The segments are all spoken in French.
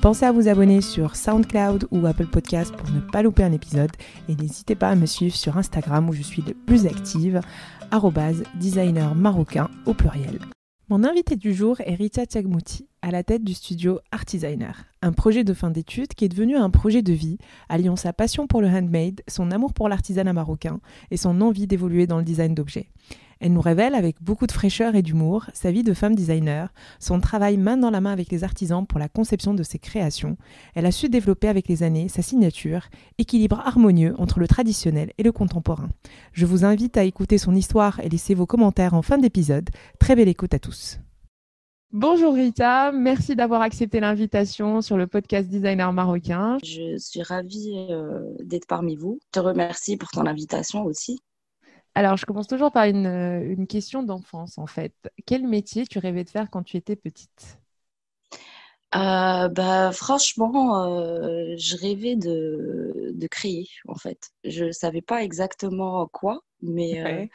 Pensez à vous abonner sur SoundCloud ou Apple Podcast pour ne pas louper un épisode et n'hésitez pas à me suivre sur Instagram où je suis le plus active, designer marocain au pluriel. Mon invité du jour est Rita Tchagmouti, à la tête du studio Art Designer, un projet de fin d'études qui est devenu un projet de vie, alliant sa passion pour le handmade, son amour pour l'artisanat marocain et son envie d'évoluer dans le design d'objets. Elle nous révèle avec beaucoup de fraîcheur et d'humour sa vie de femme designer, son travail main dans la main avec les artisans pour la conception de ses créations. Elle a su développer avec les années sa signature, équilibre harmonieux entre le traditionnel et le contemporain. Je vous invite à écouter son histoire et laisser vos commentaires en fin d'épisode. Très belle écoute à tous. Bonjour Rita, merci d'avoir accepté l'invitation sur le podcast Designer marocain. Je suis ravie euh, d'être parmi vous. Je te remercie pour ton invitation aussi. Alors, je commence toujours par euh, une, question d'enfance, en fait. Quel métier tu rêvais de faire quand tu étais petite? Euh, bah, franchement, euh, je rêvais de, de, créer, en fait. Je ne savais pas exactement quoi, mais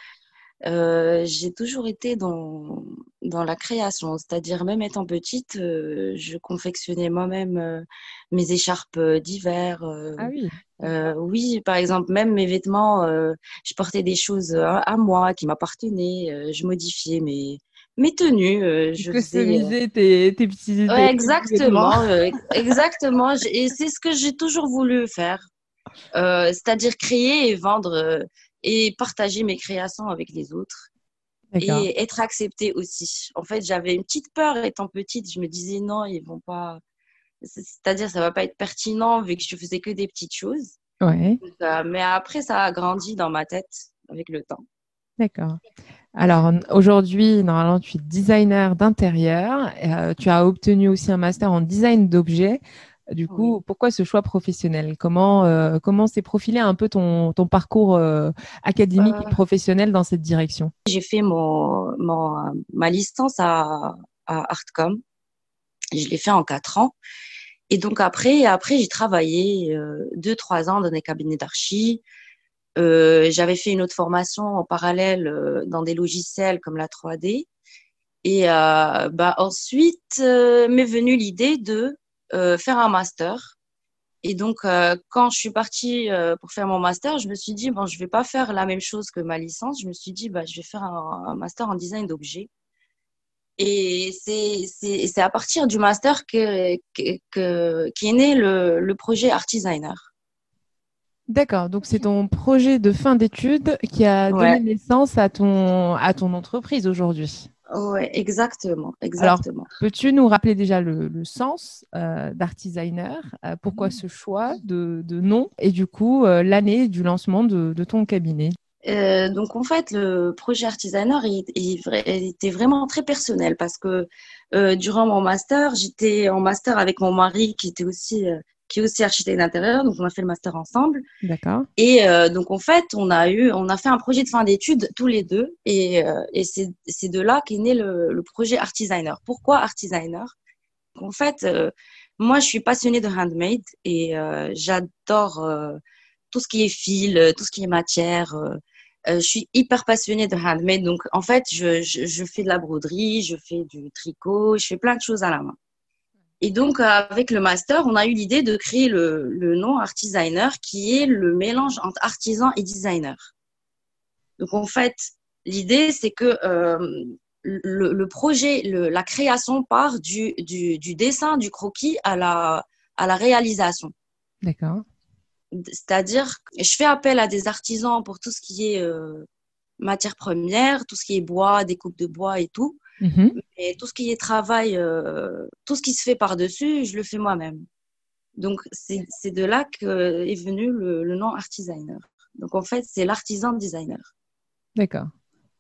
j'ai toujours été dans, dans la création. C'est-à-dire, même étant petite, je confectionnais moi-même mes écharpes d'hiver. ah oui euh, oui, par exemple, même mes vêtements, euh, je portais des choses à, moi qui m'appartenaient. Euh, je modifiais mes, mes tenues. je faisais tes, tes petits. Ouais, exactement, exactement. Et c'est ce que j'ai toujours voulu faire, c'est-à-dire créer et vendre et partager mes créations avec les autres et être acceptée aussi. En fait, j'avais une petite peur étant petite. Je me disais non, ils vont pas c'est-à-dire, ça va pas être pertinent vu que je faisais que des petites choses. Ouais. Euh, mais après, ça a grandi dans ma tête avec le temps. D'accord. Alors aujourd'hui, normalement, tu es designer d'intérieur. Euh, tu as obtenu aussi un master en design d'objets. Du coup, pourquoi ce choix professionnel? Comment euh, comment s'est profilé un peu ton, ton parcours académique et professionnel dans cette direction? J'ai fait mon, mon, ma licence à, à Artcom. Je l'ai fait en quatre ans. Et donc après, après j'ai travaillé euh, deux, trois ans dans des cabinets d'archi. Euh, j'avais fait une autre formation en parallèle euh, dans des logiciels comme la 3D. Et bah, ensuite m'est venue l'idée de faire un master. Et donc, quand je suis partie pour faire mon master, je me suis dit, bon, je vais pas faire la même chose que ma licence. Je me suis dit, bah, je vais faire un, master en design d'objets. Et c'est à partir du master que, que, qui est né le, le projet Art Designer. D'accord, donc c'est ton projet de fin d'études qui a donné naissance à ton, à ton entreprise aujourd'hui. Oui, exactement, exactement. Peux-tu nous rappeler déjà le, le sens euh, d'Art Designer euh, Pourquoi ce choix de, de, nom Et du coup, euh, l'année du lancement de, de ton cabinet? Euh, donc en fait, le projet Artisaneur il, il, était vraiment très personnel parce que durant mon master, j'étais en master avec mon mari qui était aussi qui est aussi architecte d'intérieur, donc on a fait le master ensemble. D'accord. Et euh, donc en fait, on a eu, on a fait un projet de fin d'études tous les deux, et, euh, et c'est de là qu'est né le, le projet Artisigner. Pourquoi Artisigner En fait, moi, je suis passionnée de handmade et j'adore tout ce qui est fil, tout ce qui est matière. Euh, je suis hyper passionnée de handmade. Donc, en fait, je, je, je, fais de la broderie, je fais du tricot, je fais plein de choses à la main. Et donc, avec le master, on a eu l'idée de créer le, le nom Art Designer, qui est le mélange entre artisan et designer. Donc, en fait, l'idée, c'est que euh, le, le, projet, le, la création part du, du, du dessin, du croquis à la, à la réalisation. D'accord. C'est-à-dire, je fais appel à des artisans pour tout ce qui est euh, matière première, tout ce qui est bois, découpe de bois et tout. Et tout ce qui est travail, euh, tout ce qui se fait par-dessus, je le fais moi-même. Donc, c'est de là qu'est venu le, le, nom art designer. Donc, en fait, c'est l'artisan designer. D'accord.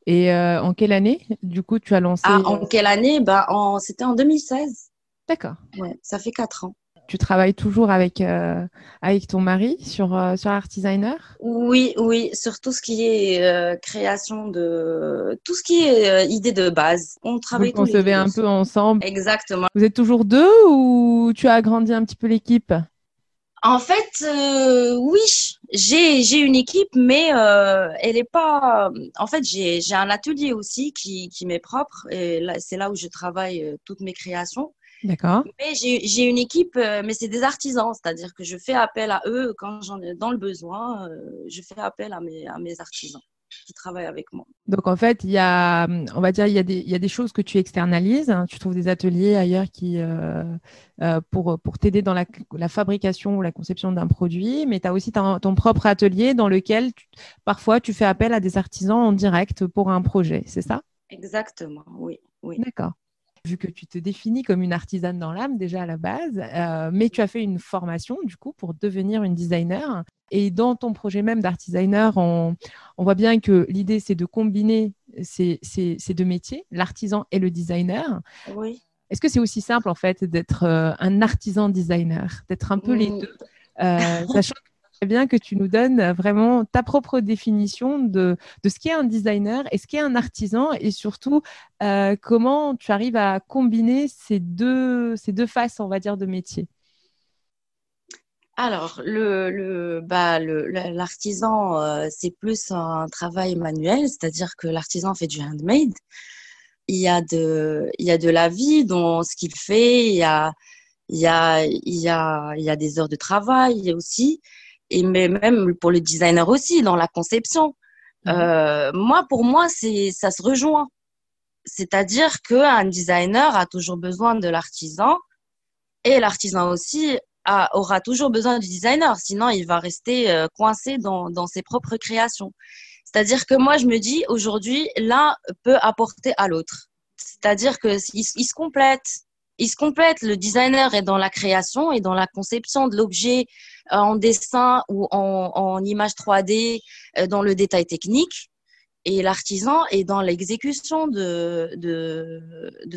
Et euh, en quelle année, du coup, tu as lancé ah, En quelle année? Bah, C'était en 2016. D'accord. Ouais, ça fait quatre ans tu travailles toujours avec, euh, avec ton mari sur, euh, sur Art Designer? Oui, oui, sur tout ce qui est euh, création de. Tout ce qui est idée de base. On travaille Vous concevez un peu ensemble? Exactement. Vous êtes toujours deux ou tu as agrandi un petit peu l'équipe? En fait, oui, j'ai une équipe, mais elle est pas. En fait, j'ai un atelier aussi qui qui m'est propre et c'est là où je travaille toutes mes créations. D'accord. Mais j'ai une équipe, euh, mais c'est des artisans, c'est-à-dire que je fais appel à eux quand j'en ai dans le besoin. Euh, je fais appel à mes, à mes artisans qui travaillent avec moi. Donc en fait, il y a, on va dire, il y a des, il y a des choses que tu externalises. Hein. Tu trouves des ateliers ailleurs qui, euh, pour, pour t'aider dans la, la, fabrication ou la conception d'un produit, mais tu as aussi ton, propre atelier dans lequel parfois tu fais appel à des artisans en direct pour un projet, c'est ça? Exactement, oui. oui. D'accord vu que tu te définis comme une artisane dans l'âme déjà à la base, euh, mais tu as fait une formation du coup pour devenir une designer. Et dans ton projet même d'artisaner, on, on, voit bien que l'idée c'est de combiner ces, ces, ces deux métiers, l'artisan et le designer. Oui. Est-ce que c'est aussi simple en fait d'être euh, un artisan designer, d'être un peu les mmh. deux, euh, sachant bien que tu nous donnes euh, vraiment ta propre définition de, de ce qu'est un designer et ce qu'est un artisan et surtout euh, comment tu arrives à combiner ces deux, ces deux faces, on va dire, de métier. Alors, le, le, bah, l'artisan, euh, c'est plus un travail manuel, c'est-à-dire que l'artisan fait du handmade. Il y a de, il y a de la vie dans ce qu'il fait, il y a, il y a, il y a, il y a des heures de travail aussi et mais même pour le designer aussi dans la conception. Mhm. Euh, moi, pour moi, c'est ça se rejoint. C'est-à-dire qu'un designer a toujours besoin de l'artisan et l'artisan aussi a, aura toujours besoin du designer, sinon il va rester euh, coincé dans, dans ses propres créations. C'est-à-dire que moi, je me dis aujourd'hui, l'un peut apporter à l'autre. C'est-à-dire ils se complètent il se complète. Le designer est dans la création et dans la conception de l'objet euh, en dessin ou en, image 3D, euh, dans le détail technique. Et l'artisan est dans l'exécution de,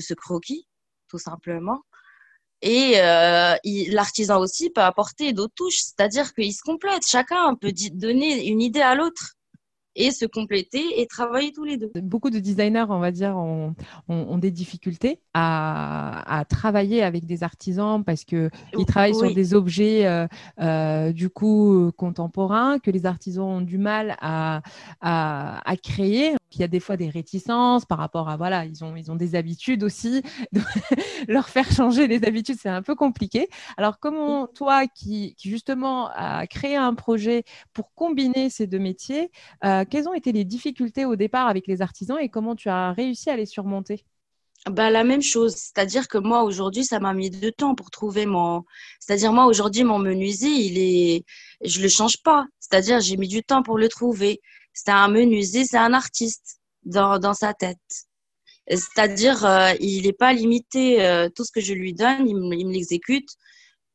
ce croquis, tout simplement. Et euh, l'artisan aussi peut apporter d'autres touches, c'est-à-dire qu'il se complète. Chacun peut donner une idée à l'autre et se compléter et travailler tous les deux. Beaucoup de designers, on va dire, ont, des difficultés à, travailler avec des artisans parce que ils travaillent sur des objets euh, euh, du coup contemporains que les artisans ont du mal à, à, créer. Il y a des fois des réticences par rapport à voilà, ils ont ils ont des habitudes aussi. leur faire changer les habitudes, c'est un peu compliqué. Alors comment toi qui, qui justement a créé un projet pour combiner ces deux métiers, euh, quelles ont été les difficultés au départ avec les artisans et comment tu as réussi à les surmonter? Bah, la même chose, c'est-à-dire que moi aujourd'hui, ça m'a mis du temps pour trouver mon. C'est-à-dire moi aujourd'hui, mon menuisier, il est, je le change pas. C'est-à-dire j'ai mis du temps pour le trouver. C'est un menuisier, c'est un artiste dans, dans sa tête. C'est-à-dire euh, il n'est pas limité. Euh, tout ce que je lui donne, il, me l'exécute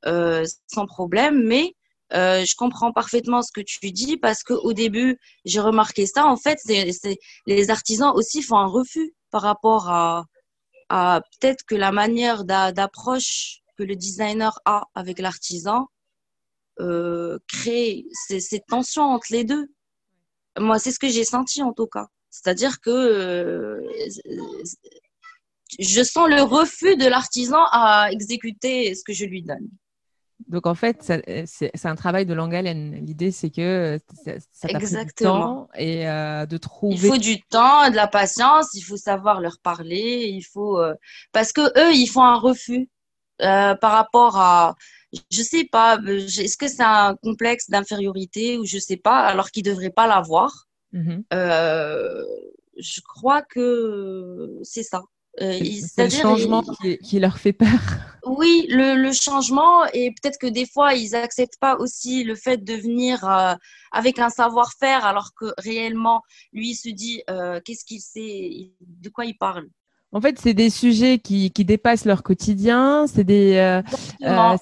euh, sans problème. Mais euh, je comprends parfaitement ce que tu dis parce qu'au début, j'ai remarqué ça. En fait, c'est, les artisans aussi font un refus par rapport à, à peut-être que la manière d'approche que le designer a avec l'artisan euh, crée ces, ces, tensions entre les deux. Moi, c'est ce que j'ai senti en tout cas. C'est-à-dire que euh, je sens le refus de l'artisan à exécuter ce que je lui donne. Donc en fait, euh, c'est un travail de longue haleine. L'idée, c'est que ça, ça du temps et euh, de trouver. Il faut du temps, de la patience. Il faut savoir leur parler. Il faut euh, parce que eux, ils font un refus par rapport à, je sais pas, est-ce que c'est un complexe d'infériorité ou je sais pas, alors qu'ils devraient pas l'avoir? Mm je crois que c'est ça. Euh, c'est le changement qui, leur fait peur. Oui, le, changement et peut-être que des fois ils acceptent pas aussi le fait de venir euh, avec un savoir-faire alors que réellement lui il se dit euh, qu'est-ce qu'il sait, de quoi il parle? En fait, c'est des sujets qui, dépassent leur quotidien. C'est des.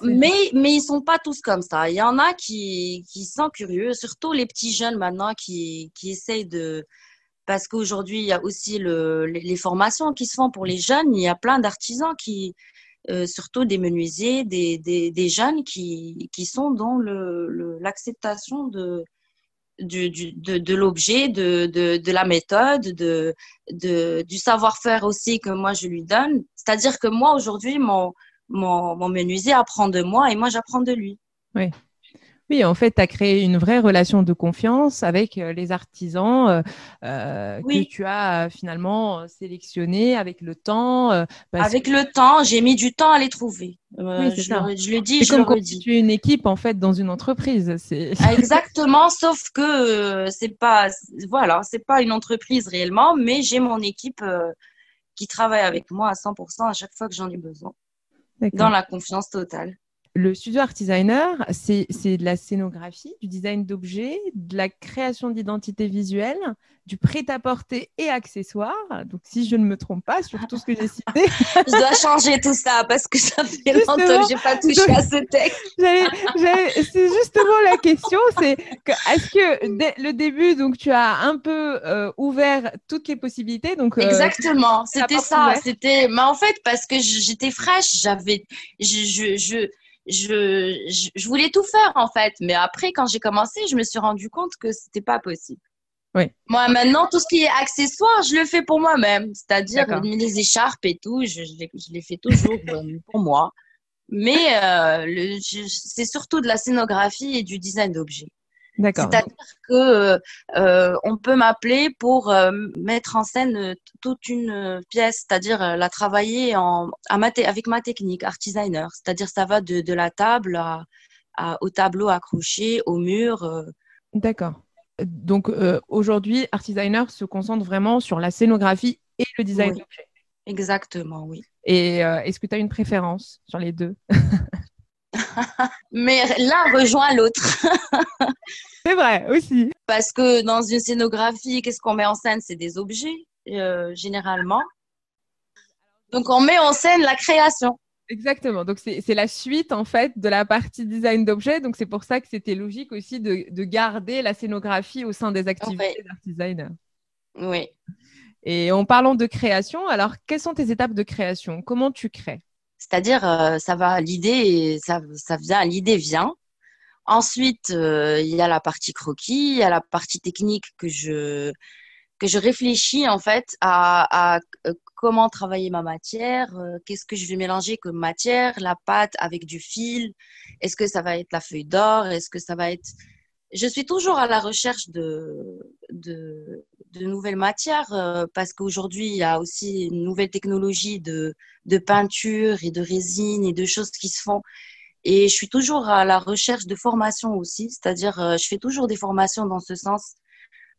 mais mais ils sont pas tous comme ça. Il y en a qui qui sont curieux, surtout les petits jeunes maintenant qui qui essayent de parce qu'aujourd'hui, il y a aussi le, les formations qui se font pour les jeunes. Il y a plein d'artisans qui, surtout des menuisiers, des, des, des, jeunes qui, qui sont dans l'acceptation le, de, de, l'objet, de, la méthode, de, de, du savoir-faire aussi que moi je lui donne. C'est-à-dire que moi aujourd'hui, mon, mon, mon menuisier apprend de moi et moi j'apprends de lui. Oui. Oui, en fait, tu as créé une vraie relation de confiance avec euh, les artisans euh, euh, que tu as finalement sélectionnés avec le temps. avec le temps, j'ai mis du temps à les trouver. oui, je, ça. Le, je, le dis, je comme le redis. Tu es une équipe en fait dans une entreprise. Ah, exactement, sauf que c'est pas, voilà, c'est pas une entreprise réellement, mais j'ai mon équipe qui travaille avec moi à 100% à chaque fois que j'en ai besoin, dans la confiance totale le studio art designer, c'est de la scénographie, du design d'objets, de la création d'identité visuelle, du prêt-à-porter et accessoires. Donc, si je ne me trompe pas sur tout ce que j'ai cité. je dois changer tout ça parce que ça fait longtemps que je n'ai pas touché à ce texte. c'est justement la question, c'est que, est-ce que dès le début, donc, tu as un peu euh, ouvert toutes les possibilités donc, euh, Exactement, c'était ça. C'était, mais en fait, parce que j'étais fraîche, j'avais, je, je je, je, voulais tout faire en fait. Mais après, quand j'ai commencé, je me suis rendu compte que c'était pas possible. Oui. Moi, maintenant, tout ce qui est accessoire, je le fais pour moi-même. C'est-à-dire les écharpes et tout, je, je, les, fais toujours euh, pour moi. Mais euh, c'est surtout de la scénographie et du design d'objets. C'est-à-dire que euh, on peut m'appeler pour euh, mettre en scène euh, toute une pièce, c'est-à-dire la travailler en, avec ma technique, art designer. C'est-à-dire ça va de, de la table à, au tableau accroché, au mur. D'accord. Donc aujourd'hui, art designer se concentre vraiment sur la scénographie et le design oui. Exactement, oui. Et est-ce que tu as une préférence sur les deux? Mais l'un rejoint l'autre. c'est vrai aussi. Parce que dans une scénographie, qu'est-ce qu'on met en scène? C'est des objets, euh, généralement. Donc on met en scène la création. Exactement. Donc c'est la suite en fait de la partie design d'objets. Donc c'est pour ça que c'était logique aussi de, de, garder la scénographie au sein des activités d'art designer. Oui. Et en parlant de création, alors quelles sont tes étapes de création? Comment tu crées? C'est-à-dire, euh, ça va, l'idée, ça, ça vient, l'idée vient. Ensuite, euh, il y a la partie croquis, il y a la partie technique que je que je réfléchis en fait à, euh, comment travailler ma matière, qu'est-ce que je vais mélanger comme matière, la pâte avec du fil, est-ce que ça va être la feuille d'or, est-ce que ça va être je suis toujours à la recherche de, de, nouvelles matières euh, parce qu'aujourd'hui, il y a aussi une nouvelle technologie de, de peinture et de résine et de choses qui se font. Et je suis toujours à la recherche de formation aussi, c'est-à-dire euh, je fais toujours des formations dans ce sens.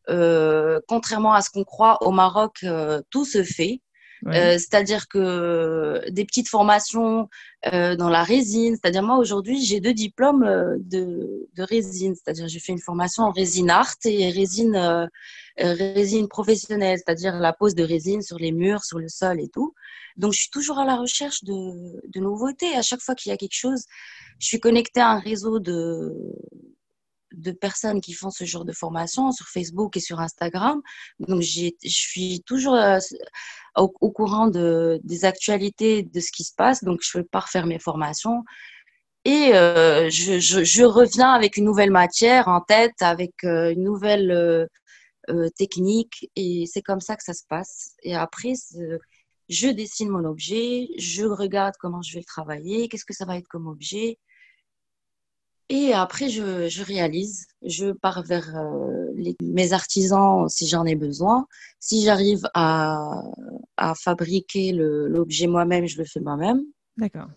Euh, contrairement à ce qu'on croit, au Maroc, euh, tout se fait. Euh, c'est-à-dire que des petites formations euh, dans la résine. C'est-à-dire moi aujourd'hui j'ai deux diplômes euh, de, de résine. C'est-à-dire j'ai fait une formation en résine art et résine euh, résine professionnelle, c'est-à-dire la pose de résine sur les murs, sur le sol et tout. Donc je suis toujours à la recherche de, de nouveautés. À chaque fois qu'il y a quelque chose, je suis connectée à un réseau de de personnes qui font ce genre de formation sur Facebook et sur Instagram. Donc, je suis toujours euh, au, courant de, des actualités de ce qui se passe. Donc, je peux pas refaire mes formations. Et euh, je, reviens avec une nouvelle matière en tête, avec euh, une nouvelle technique. Et c'est comme ça que ça se passe. Et après, je dessine mon objet, je regarde comment je vais le travailler, qu'est-ce que ça va être comme objet. Et après, je, je réalise, je pars vers euh, les, mes artisans si j'en ai besoin. Si j'arrive à, à fabriquer l'objet moi-même, je le fais moi-même. D'accord.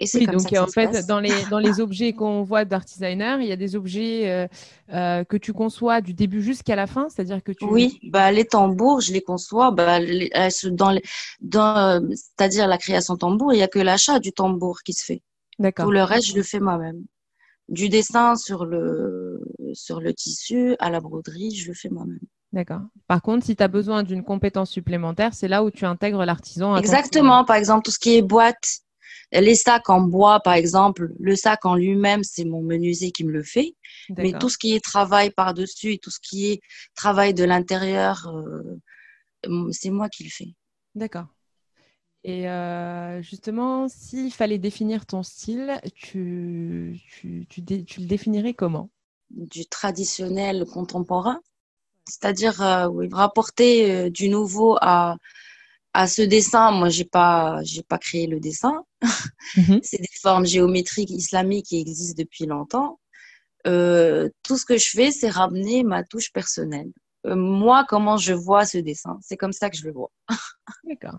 Et c'est oui, comme donc ça que en ça fait, dans les, dans les objets qu'on voit d'art designer, il y a des objets euh, euh, que tu conçois du début jusqu'à la fin, c'est-à-dire que tu. Oui, bah, les tambours, je les conçois bah, les, dans, dans c'est-à-dire la création tambour, il n'y a que l'achat du tambour qui se fait. D'accord. Tout le reste, je le fais moi-même du dessin sur le, sur le tissu à la broderie, je le fais moi-même. D'accord. Par contre, si tu as besoin d'une compétence supplémentaire, c'est là où tu intègres l'artisan. Exactement. Par exemple, tout ce qui est boîte, les sacs en bois, par exemple, le sac en lui-même, c'est mon menuisier qui me le fait. Mais tout ce qui est travail par-dessus et tout ce qui est travail de l'intérieur, euh, c'est moi qui le fais. D'accord. Et justement, s'il fallait définir ton style, tu, tu, tu, le définirais comment? Du traditionnel contemporain, c'est-à-dire rapporter du nouveau à, à ce dessin. Moi, j'ai pas, j'ai pas créé le dessin. Mhm. C'est des formes géométriques islamiques qui existent depuis longtemps. tout ce que je fais, c'est ramener ma touche personnelle. moi, comment je vois ce dessin, c'est comme ça que je le vois. D'accord.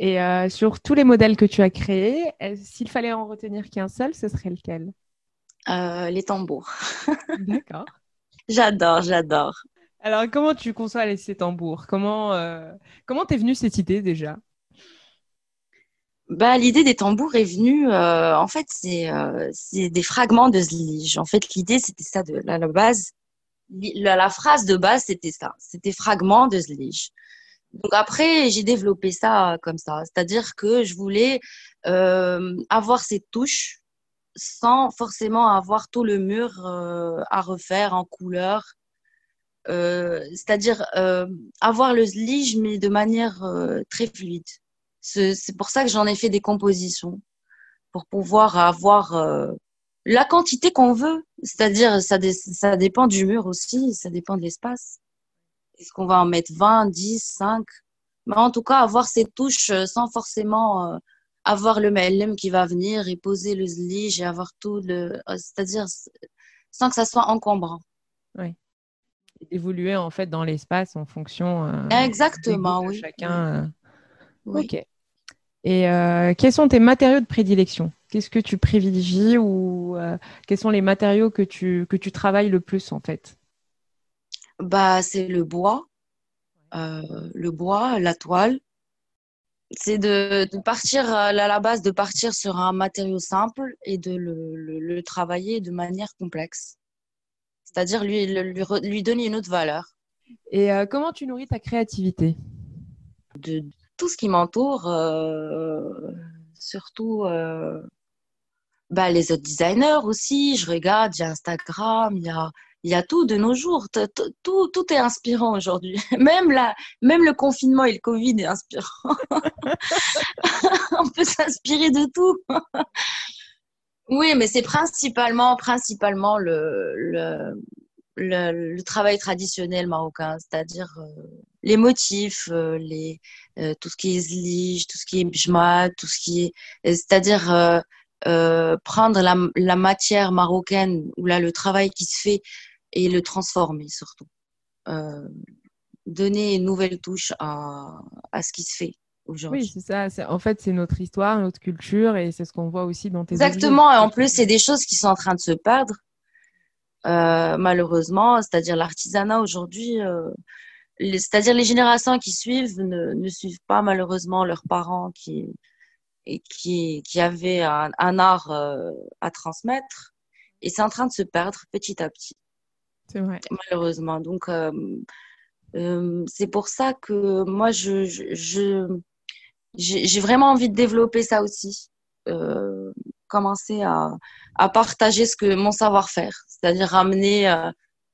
Et euh, sur tous les modèles que tu as créés, s'il fallait en retenir qu'un seul, ce serait lequel? Euh, Les tambours. D'accord. j'adore, j'adore. Alors, comment tu conçois ces tambours? Comment euh, comment t'es venue cette idée déjà? Bah, l'idée des tambours est venue, en fait, c'est des fragments de Zlige. En fait, l'idée, c'était ça de la, base. La, la, phrase de base, c'était ça. C'était fragments de Zlige. Donc après, j'ai développé ça comme ça, c'est-à-dire que je voulais euh, avoir ces touches sans forcément avoir tout le mur euh, à refaire en couleur. Euh, c'est-à-dire euh, avoir le lige mais de manière euh, très fluide. C'est pour ça que j'en ai fait des compositions pour pouvoir avoir euh, la quantité qu'on veut. C'est-à-dire ça, ça dépend du mur aussi, ça dépend de l'espace. Est-ce qu'on va en mettre 20, 10, 5 Mais en tout cas, avoir ces touches euh, sans forcément euh, avoir le MLM qui va venir et poser le zlige et avoir tout le. Euh, c'est-à-dire sans que ça soit encombrant. Oui. Évoluer en fait dans l'espace en fonction. Exactement, oui. Chacun. Ok. Et quels sont tes matériaux de prédilection? Qu'est-ce que tu privilégies ou quels sont les matériaux que tu, que tu travailles le plus en fait? Bah, c'est le bois, euh, le bois, la toile. C'est de, de, partir à la base, de partir sur un matériau simple et de le, le, travailler de manière complexe. C'est-à-dire lui, lui, lui, donner une autre valeur. Et euh, comment tu nourris ta créativité? De tout ce qui m'entoure, euh, surtout euh, bah, les autres designers aussi. Je regarde, il y a Instagram, il y a il y a tout de nos jours. Tout, tout est inspirant aujourd'hui. Même, même le confinement et le Covid est inspirant. On peut s'inspirer de tout. oui, mais c'est principalement, principalement le, le, le, travail traditionnel marocain, c'est-à-dire euh, les motifs, euh, les, euh, tout ce qui est zlige, tout ce qui est bjma, tout ce qui est. C'est-à-dire. prendre la, la, matière marocaine ou là le travail qui se fait et le transformer surtout. Euh, donner une nouvelle touche à, à ce qui se fait aujourd'hui. Oui, c'est ça. En fait, c'est notre histoire, notre culture et c'est ce qu'on voit aussi dans tes Exactement. Et en plus, c'est des choses qui sont en train de se perdre. Euh, malheureusement, c'est-à-dire l'artisanat aujourd'hui, euh, c'est-à-dire les générations qui suivent ne, ne, suivent pas malheureusement leurs parents qui, et qui, qui avaient un, un art euh, à transmettre. Et c'est en train de se perdre petit à petit. Malheureusement. Donc, euh, euh, c'est pour ça que moi, je, j'ai vraiment envie de développer ça aussi. Euh, commencer à, partager ce que mon savoir-faire, c'est-à-dire ramener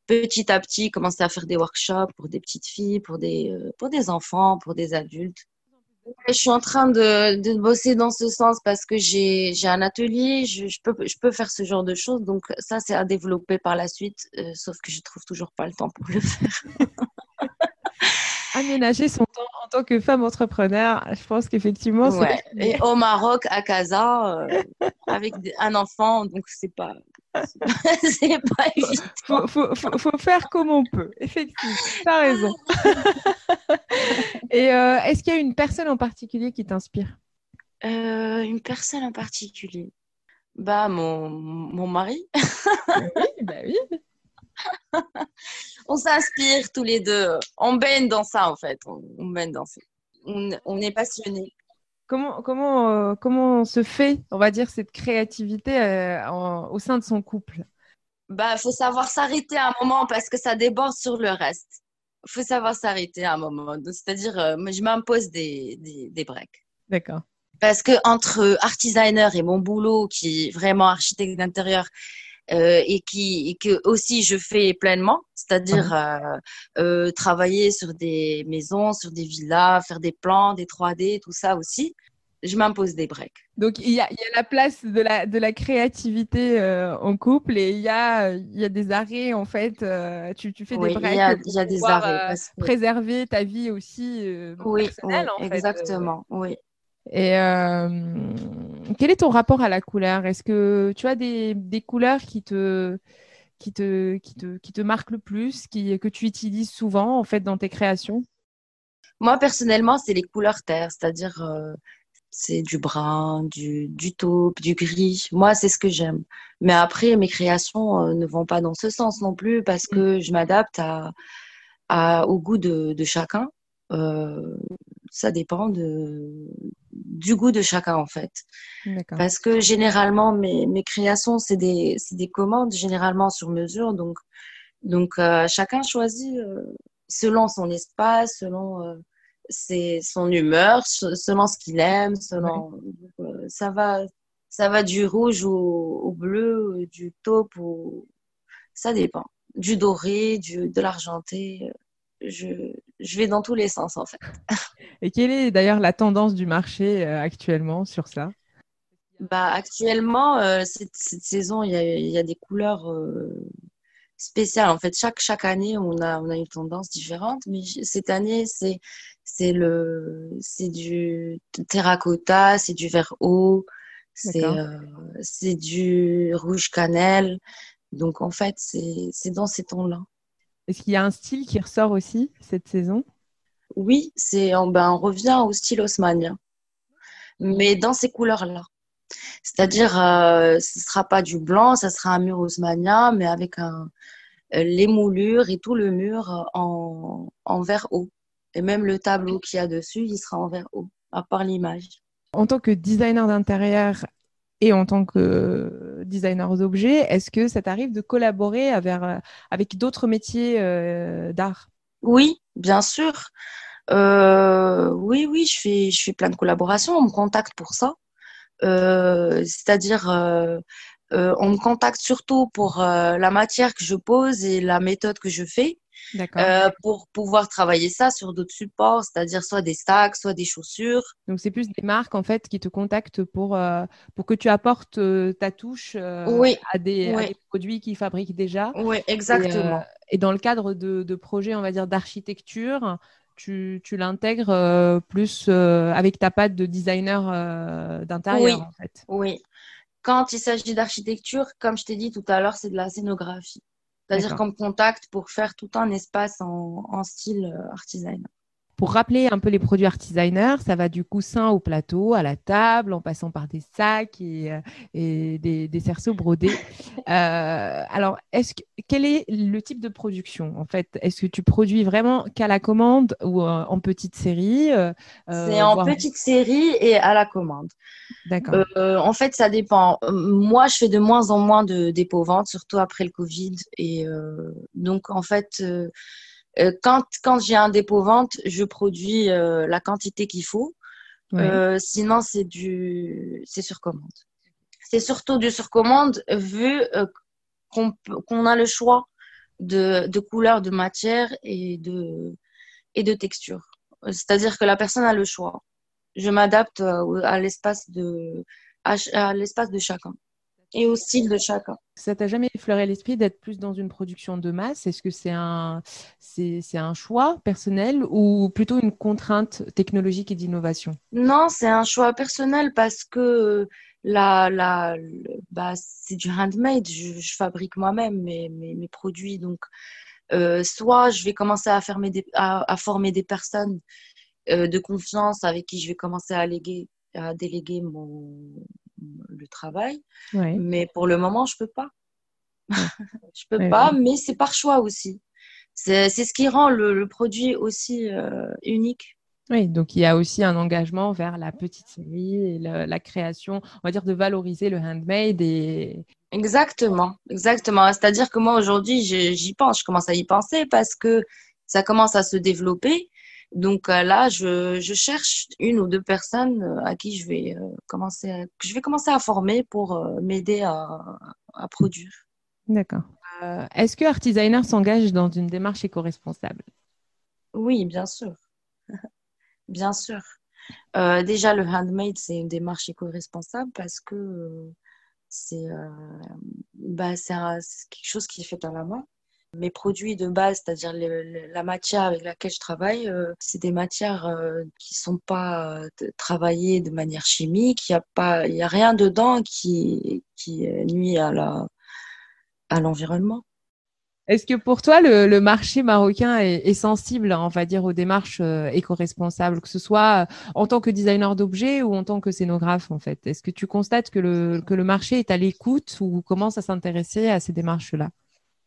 petit à petit, commencer à faire des workshops pour des petites filles, pour des enfants, pour des adultes. Je suis en train de, de bosser dans ce sens parce que j'ai un atelier, je, je, peux, je peux faire ce genre de choses. Donc, ça, c'est à développer par la suite, euh, sauf que je trouve toujours pas le temps pour le faire. Aménager son temps en tant que femme entrepreneur, je pense qu'effectivement, ouais. Et au Maroc, à Casa, euh, avec un enfant, donc c'est pas, c'est pas évident. Faut, faut, faut, faire comme on peut, effectivement. Tu as raison. Et euh, est-ce qu'il y a une personne en particulier qui t'inspire? Euh, Une personne en particulier Bah, mon, mon mari. oui, bah oui. on s'inspire tous les deux. On baigne dans ça, en fait. On, baigne dans ça. On, on est passionnés. Comment, comment, euh, comment se fait, on va dire, cette créativité euh, au sein de son couple? Bah, faut savoir s'arrêter à un moment parce que ça déborde sur le reste. Faut savoir s'arrêter à un moment. C'est-à-dire, euh, je m'impose des, des, des breaks. D'accord. Parce que entre artisaner et mon boulot, qui est vraiment architecte d'intérieur, et qui et que aussi je fais pleinement, c'est-à-dire uh travailler sur des maisons, sur des villas, faire des plans, des 3D, tout ça aussi je m'impose des breaks. Donc, il y, a, la place de la, de la créativité euh, en couple et il y a, il y a des arrêts, en fait. Euh, tu, tu, fais des breaks. Il y a, y a des arrêts. Euh, préserver ta vie aussi oui, personnelle, en fait. Exactement, oui. Et quel est ton rapport à la couleur? Est-ce que tu as des, des, couleurs qui te, qui, te, qui, te, qui te marquent le plus, qui, que tu utilises souvent, en fait, dans tes créations? Moi, personnellement, c'est les couleurs terre, c'est-à-dire c'est du brun, du, du taupe, du gris. Moi, c'est ce que j'aime. Mais après, mes créations euh, ne vont pas dans ce sens non plus parce mm. que je m'adapte à, à, au goût de, de chacun. Euh, ça dépend de, du goût de chacun en fait. Parce que généralement, mes, mes créations, c'est des, des commandes généralement sur mesure. Donc, donc euh, chacun choisit euh, selon son espace, selon euh, c'est son humeur, selon ce qu'il aime, selon euh, ça va ça va du rouge au, bleu, du taupe au ça dépend, du doré, du de l'argenté. Je, je vais dans tous les sens en fait. Et quelle est d'ailleurs la tendance du marché euh, actuellement sur ça? Bah, actuellement, euh, cette, cette, saison, il y a, il y a des couleurs spéciales. En fait, chaque, chaque année, on a, on a une tendance différente. Mais cette année, c'est c'est le c'est du terracotta, c'est du vert eau, c'est euh, c'est du rouge cannelle. Donc en fait, c'est c'est dans ces tons-là. Est-ce qu'il y a un style qui ressort aussi cette saison? Oui, c'est ben, on revient au style haussmanien, mais dans ces couleurs-là. C'est-à-dire, euh, ce ne sera pas du blanc, ça sera un mur haussmanien, mais avec un, euh, les moulures et tout le mur en, en vert eau. Et même le tableau qu'il y a dessus, il sera en verre haut, à part l'image. En tant que designer d'intérieur et en tant que designer d'objets, est-ce que ça t'arrive de collaborer avec, avec d'autres métiers euh, d'art? Oui, bien sûr. Euh, oui, oui, je fais, je fais plein de collaborations. On me contacte pour ça. Euh, c'est-à-dire, on me contacte surtout pour la matière que je pose et la méthode que je fais. Euh, pour pouvoir travailler ça sur d'autres supports, c'est-à-dire soit des stacks, soit des chaussures. Donc c'est plus des marques en fait qui te contactent pour, euh, pour que tu apportes euh, ta touche à, des, produits qu'ils fabriquent déjà. Oui, exactement. Et, dans le cadre de, de projets, on va dire, d'architecture, tu, tu l'intègres plus avec ta patte de designer d'intérieur oui. en fait. Oui. Quand il s'agit d'architecture, comme je t'ai dit tout à l'heure, c'est de la scénographie. C'est-à-dire qu'on me contacte pour faire tout un espace en, en style euh, artisanal. Pour rappeler un peu les produits artisaners, ça va du coussin au plateau, à la table, en passant par des sacs et, euh, et des, des, cerceaux brodés. euh, alors, est-ce que, quel est le type de production en fait? Est-ce que tu produis vraiment qu'à la commande ou euh, en petite série euh, C'est en petite série et à la commande. D'accord. En fait, ça dépend. Moi, je fais de moins en moins de dépôts-ventes, surtout après le Covid. Et donc, en fait quand quand j'ai un dépôt vente, je produis euh, la quantité qu'il faut. Euh, sinon, c'est du c'est sur commande. C'est surtout du sur commande vu qu'on qu'on a le choix de, de couleur, de matière et de et de texture. C'est-à-dire que la personne a le choix. Je m'adapte à l'espace de à l'espace de chacun et au style de chacun. Ça t'a jamais effleuré l'esprit d'être plus dans une production de masse? Est-ce que c'est un, c'est, c'est un choix personnel ou plutôt une contrainte technologique et d'innovation? Non, c'est un choix personnel parce que la, la, bah, c'est du handmade. Je, je fabrique moi-même mes, mes, mes, produits. Donc, euh, soit je vais commencer à, fermer des, à, à former des personnes euh, de confiance avec qui je vais commencer à, léguer, à déléguer mon, le travail. Mais pour le moment, je peux pas. je peux pas, mais c'est par choix aussi. C'est ce qui rend le, produit aussi euh, unique. Oui, donc il y a aussi un engagement vers la petite série et la, création, on va dire, de valoriser le handmade et. Exactement, exactement. C'est-à-dire que moi aujourd'hui, j'y pense, je commence à y penser parce que ça commence à se développer donc euh, là, je, je, cherche une ou deux personnes euh, à qui je vais euh, commencer, à, je vais commencer à former pour m'aider à, à, produire. D'accord. Euh, est-ce que Artisigner s'engage dans une démarche éco-responsable? Oui, bien sûr. bien sûr. Euh, déjà, le handmade, c'est une démarche éco-responsable parce que euh, c'est bah, quelque chose qui est fait à la main. Mes produits de base, c'est-à-dire la matière avec laquelle je travaille, c'est des matières qui ne sont pas travaillées de manière chimique. Il n'y a, rien dedans qui, nuit à l'environnement. Est-ce que pour toi, le, marché marocain est, sensible, on va dire, aux démarches euh, éco-responsables, que ce soit euh, en tant que designer d'objets ou en tant que scénographe, en fait? Est-ce que tu constates que le marché est à l'écoute ou commence à s'intéresser à ces démarches-là?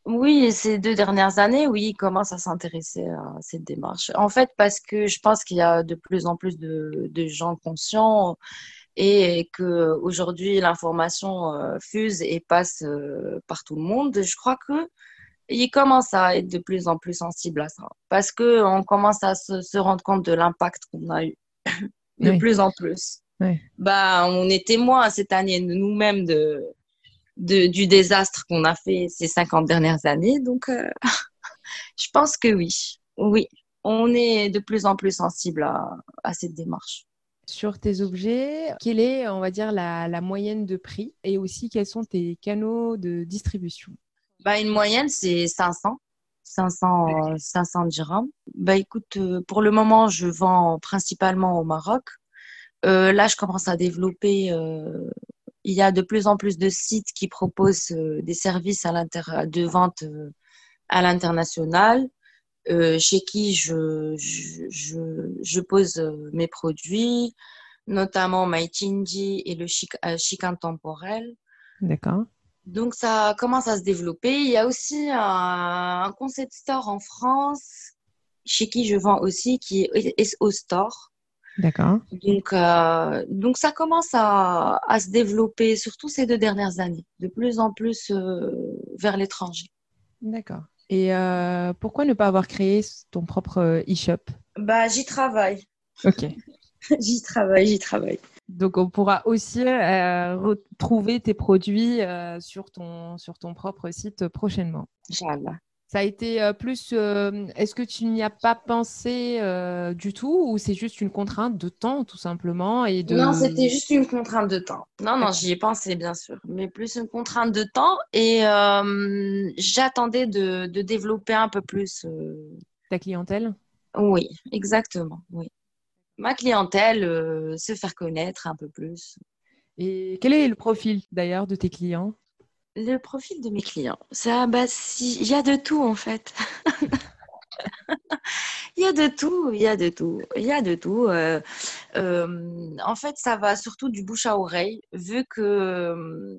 Oui, ces deux dernières années, oui, il commence à s'intéresser à cette démarche. En fait, parce que je pense qu'il y a de plus en plus de, de gens conscients et que aujourd'hui l'information euh, fuse et passe euh, par tout le monde, je crois que il commence à être de plus en plus sensible à ça parce que on commence à se, rendre compte de l'impact qu'on a eu de plus en plus. Bah, on est témoin cette année nous-mêmes de, de, du désastre qu'on a fait ces 50 dernières années. Donc, euh, je pense que oui, oui, on est de plus en plus sensible à, à cette démarche sur tes objets, quelle est, on va dire, la, moyenne de prix et aussi quels sont tes canaux de distribution? Bah, Une moyenne, c'est 500. 500, 500 dirhams. Bah, écoute, euh, pour le moment, je vends principalement au Maroc. Euh, là, je commence à développer. Euh, il y a de plus en plus de sites qui proposent des services à de vente à l'international. Euh, chez qui je, je, je, pose euh, mes produits, notamment MyChinji et le chic, euh, chic intemporel. D'accord. Donc ça commence à se développer. Il y a aussi un, concept store en France chez qui je vends aussi, qui est SO Store. D'accord. Donc, donc ça commence à, à, se développer, surtout ces deux dernières années, de plus en plus vers l'étranger. D'accord. Et euh, pourquoi ne pas avoir créé ton propre euh, e-shop? Bah, j'y travaille. Ok. j'y travaille, j'y travaille. Donc, on pourra aussi euh, retrouver tes produits sur, ton, sur ton propre site prochainement. Inch'Allah. Ça a été euh, plus. Euh, est-ce que tu n'y as pas pensé euh, du tout ou c'est juste une contrainte de temps tout simplement et de... Non, c'était juste une contrainte de temps. Non, non, j'y ai pensé bien sûr, mais plus une contrainte de temps et j'attendais de, de, développer un peu plus. Ta clientèle? Oui, exactement. Oui. Ma clientèle, se faire connaître un peu plus. Et quel est le profil d'ailleurs de tes clients? Le profil de mes clients, ça, bah, il y a de tout en fait. il y a de tout, il y a de tout, il y a de tout. Euh, euh, en fait, ça va surtout du bouche à oreille, vu que,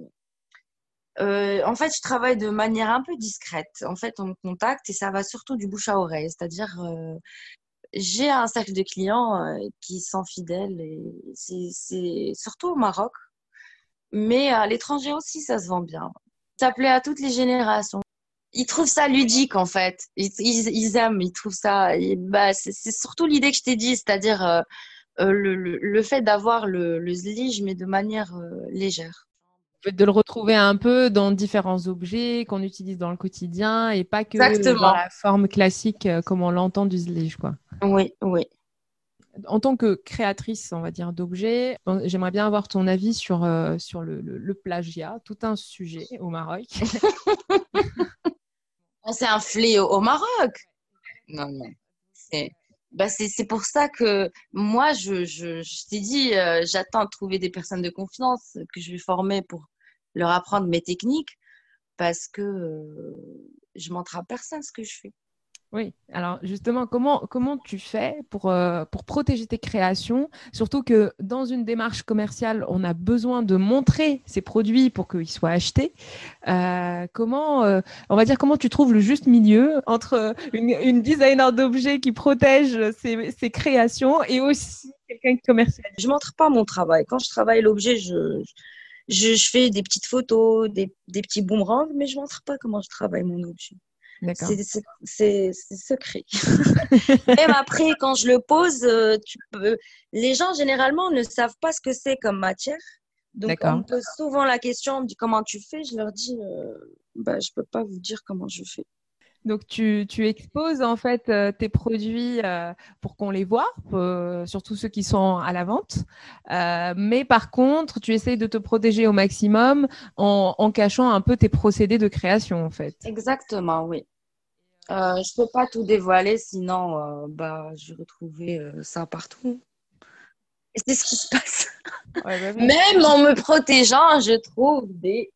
euh, en fait, je travaille de manière un peu discrète. En fait, on me contacte et ça va surtout du bouche à oreille, c'est-à-dire j'ai un cercle de clients qui sont fidèles c'est surtout au Maroc. Mais à l'étranger aussi, ça se vend bien. Ça plaît à toutes les générations. Ils trouvent ça ludique en fait. Ils, ils, aiment, ils trouvent ça. bah, c'est surtout l'idée que je t'ai dit, c'est-à-dire euh, euh, le, le, fait d'avoir le, le zlige, mais de manière euh, légère. De le retrouver un peu dans différents objets qu'on utilise dans le quotidien et pas que dans la forme classique comme on l'entend du zlige. Quoi. Oui, oui en tant que créatrice, on va dire, d'objets, j'aimerais bien avoir ton avis sur, euh, le, plagiat, tout un sujet au Maroc. Oh, c'est un fléau au Maroc. Non, non. C'est bah pour ça que moi, je, je, t'ai dit, euh, j'attends de trouver des personnes de confiance que je vais former pour leur apprendre mes techniques parce que euh, je montre à personne ce que je fais. Oui, alors justement, comment, comment tu fais pour, euh, pour protéger tes créations? Surtout que dans une démarche commerciale, on a besoin de montrer ses produits pour qu'ils soient achetés. Euh, comment, euh, on va dire, comment tu trouves le juste milieu entre une, une designer d'objets qui protège ses, ses, créations et aussi quelqu'un qui commercialise? Je montre pas mon travail. Quand je travaille l'objet, je, je, je, fais des petites photos, des, des petits boomerangs, mais je montre pas comment je travaille mon objet. C'est secret. Même après, quand je le pose, euh, tu peux... les gens généralement ne savent pas ce que c'est comme matière. Donc, on me pose souvent la question, on me dit comment tu fais? Je leur dis, euh, bah, je ne peux pas vous dire comment je fais. Donc, tu, tu exposes en fait euh, tes produits euh, pour qu'on les voit, surtout ceux qui sont à la vente. mais par contre, tu essayes de te protéger au maximum en, en, cachant un peu tes procédés de création en fait. Exactement, oui. je ne peux pas tout dévoiler, sinon bah, je vais retrouver ça partout. Et c'est ce qui se passe. Bah Même en me protégeant, je trouve des,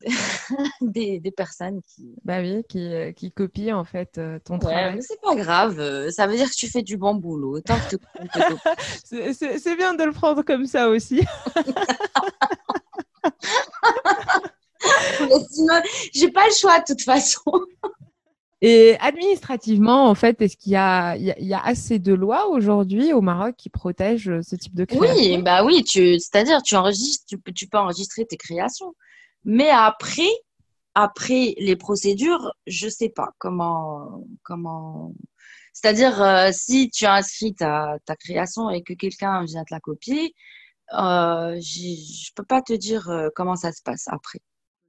des, des, personnes qui. Bah oui, qui, euh, qui copient en fait euh, ton ouais, travail. C'est pas grave, euh, ça veut dire que tu fais du bon boulot. c'est bien de le prendre comme ça aussi. sinon, j'ai pas le choix de toute façon. Et administrativement, en fait, est-ce qu'il y a, il y, a, assez de lois aujourd'hui au Maroc qui protègent ce type de création? Oui, bah oui, c'est-à-dire tu enregistres, tu tu peux enregistrer tes créations. Mais après, après les procédures, je sais pas comment, comment. C'est-à-dire, euh, si tu as inscrit ta, création et que quelqu'un vient te la copier, euh, je peux pas te dire euh, comment ça se passe après.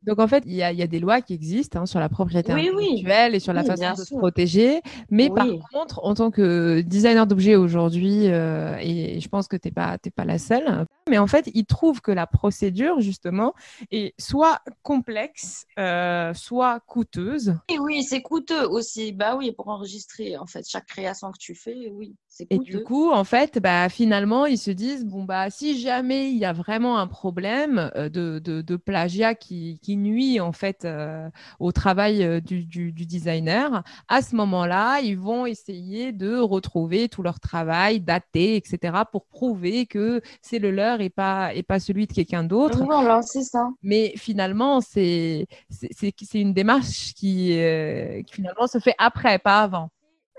Donc en fait, il y a, des lois qui existent hein, sur la propriété intellectuelle et sur la façon de se protéger. Mais par contre, en tant que designer d'objets aujourd'hui, euh, et je pense que tu n'es pas, pas la seule, mais en fait, ils trouvent que la procédure, justement, est soit complexe, euh, soit coûteuse. Oui, oui, c'est coûteux aussi. Bah oui, pour enregistrer, en fait, chaque création que tu fais, oui. Et du coup, en fait, bah, finalement, ils se disent bon bah si jamais il y a vraiment un problème euh, de, de, de plagiat qui, qui, nuit en fait euh, au travail euh, du, du, du, designer, à ce moment-là, ils vont essayer de retrouver tout leur travail daté, etc., pour prouver que c'est le leur et pas et pas celui de quelqu'un d'autre. Voilà, c'est ça. Mais finalement, c'est c'est une démarche qui, qui finalement se fait après, pas avant.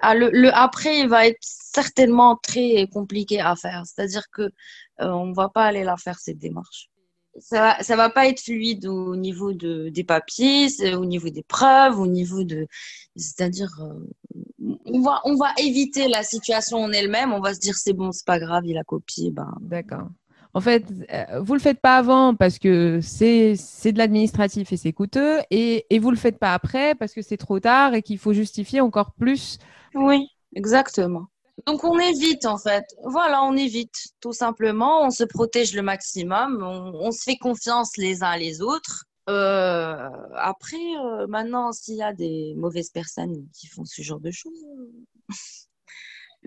Ah, le, après, il va être certainement très compliqué à faire. C'est-à-dire que euh, on ne va pas aller la faire cette démarche. Ça ça va pas être fluide au niveau de, des papiers, au niveau des preuves, au niveau de, c'est-à-dire, euh, on va, on va éviter la situation en elle-même. On va se dire c'est bon, c'est pas grave, il a copié. Ben. D'accord. En fait, euh, vous le faites pas avant parce que c'est de l'administratif et c'est coûteux, et, et vous le faites pas après parce que c'est trop tard et qu'il faut justifier encore plus oui, exactement. Donc on évite en fait. Voilà, on évite tout simplement. On se protège le maximum. On, se fait confiance les uns les autres. Euh, après, euh, maintenant, s'il y a des mauvaises personnes qui font ce genre de choses,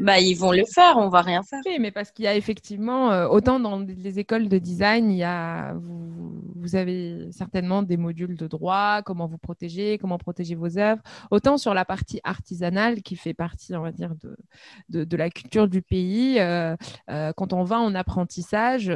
bah, ils vont le faire, on va rien faire. Oui, mais parce qu'il y a effectivement, euh, autant dans les écoles de design, il y a, vous, vous, avez certainement des modules de droit, comment vous protéger, comment protéger vos œuvres, autant sur la partie artisanale qui fait partie, on va dire, de, de, de la culture du pays. Euh, euh, quand on va en apprentissage,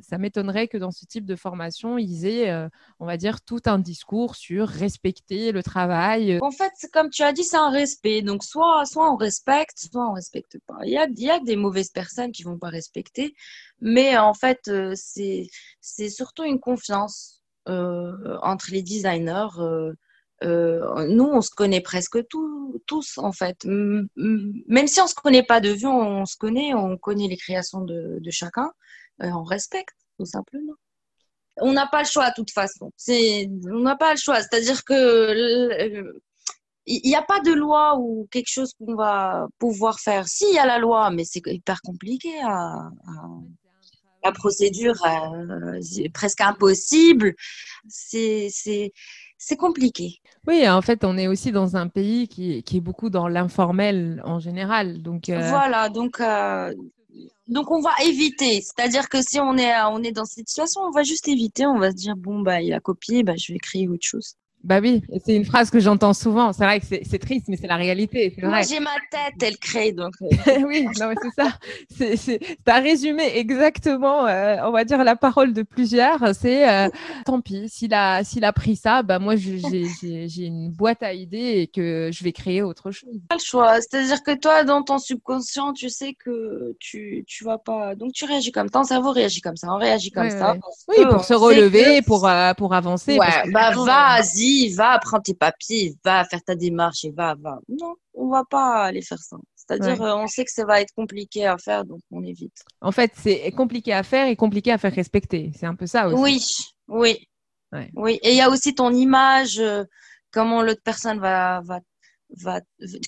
ça m'étonnerait que dans ce type de formation, ils aient, on va dire, tout un discours sur respecter le travail. En fait, comme tu as dit, c'est un respect. Donc, soit, soit on respecte, soit on respecte pas. Il y a, il y a des mauvaises personnes qui vont pas respecter, mais en fait, euh, c'est, c'est surtout une confiance euh, entre les designers. Euh, nous, on se connaît presque tous, en fait. Même si on se connaît pas de vue, on se connaît, on connaît les créations de, chacun, on respecte, tout simplement on n'a pas le choix de toute façon. On n'a pas le choix. C'est-à-dire que il n'y a pas de loi ou quelque chose qu'on va pouvoir faire. Si, il y a la loi, mais c'est hyper compliqué. la procédure euh, est presque impossible. C'est compliqué. Oui, en fait, on est aussi dans un pays qui, qui est beaucoup dans l'informel en général. Donc, euh, Voilà, donc, euh, donc on va éviter. C'est-à-dire que si on est, on est dans cette situation, on va juste éviter. On va se dire, bon, bah, il a copié, bah, je vais créer autre chose. Bah oui, c'est une phrase que j'entends souvent. C'est vrai que c'est triste, mais c'est la réalité. Moi, j'ai ma tête, elle crée, donc. Euh. oui, non, c'est ça. C'est, as résumé exactement, euh, on va dire, la parole de plusieurs. C'est euh, tant pis, s'il a, s'il a pris ça, bah moi, j'ai une boîte à idées et que je vais créer autre chose. Pas le choix. C'est-à-dire que toi, dans ton subconscient, tu sais que tu, tu vas pas. Donc, tu réagis comme ça. Ton cerveau réagit comme ça. On réagit comme ça. Oui, pour se relever, pour, pour avancer. Ouais, bah vas-y va, prendre tes papiers, va faire ta démarche et va, va. Non, on va pas aller faire ça. C'est-à-dire, on sait que ça va être compliqué à faire, donc on évite. En fait, c'est compliqué à faire et compliqué à faire respecter. C'est un peu ça aussi. Oui, oui. Oui. Et il y a aussi ton image, comment l'autre personne va, va, va,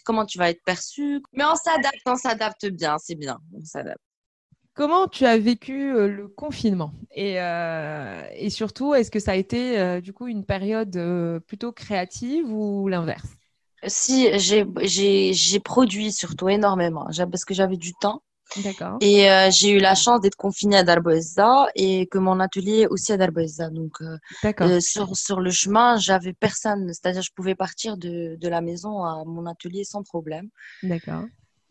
comment tu vas être perçu. Mais on s'adapte, on s'adapte bien, c'est bien. On s'adapte. Comment tu as vécu euh, le confinement? Et, euh, et, surtout, est-ce que ça a été euh, du coup une période plutôt créative ou l'inverse? Si, j'ai produit surtout énormément parce que j'avais du temps. D'accord. Et j'ai eu la chance d'être confinée à Darboisa et que mon atelier aussi à Darboisa. Donc, sur, sur le chemin, j'avais personne. C'est-à-dire, je pouvais partir de, de la maison à mon atelier sans problème. D'accord.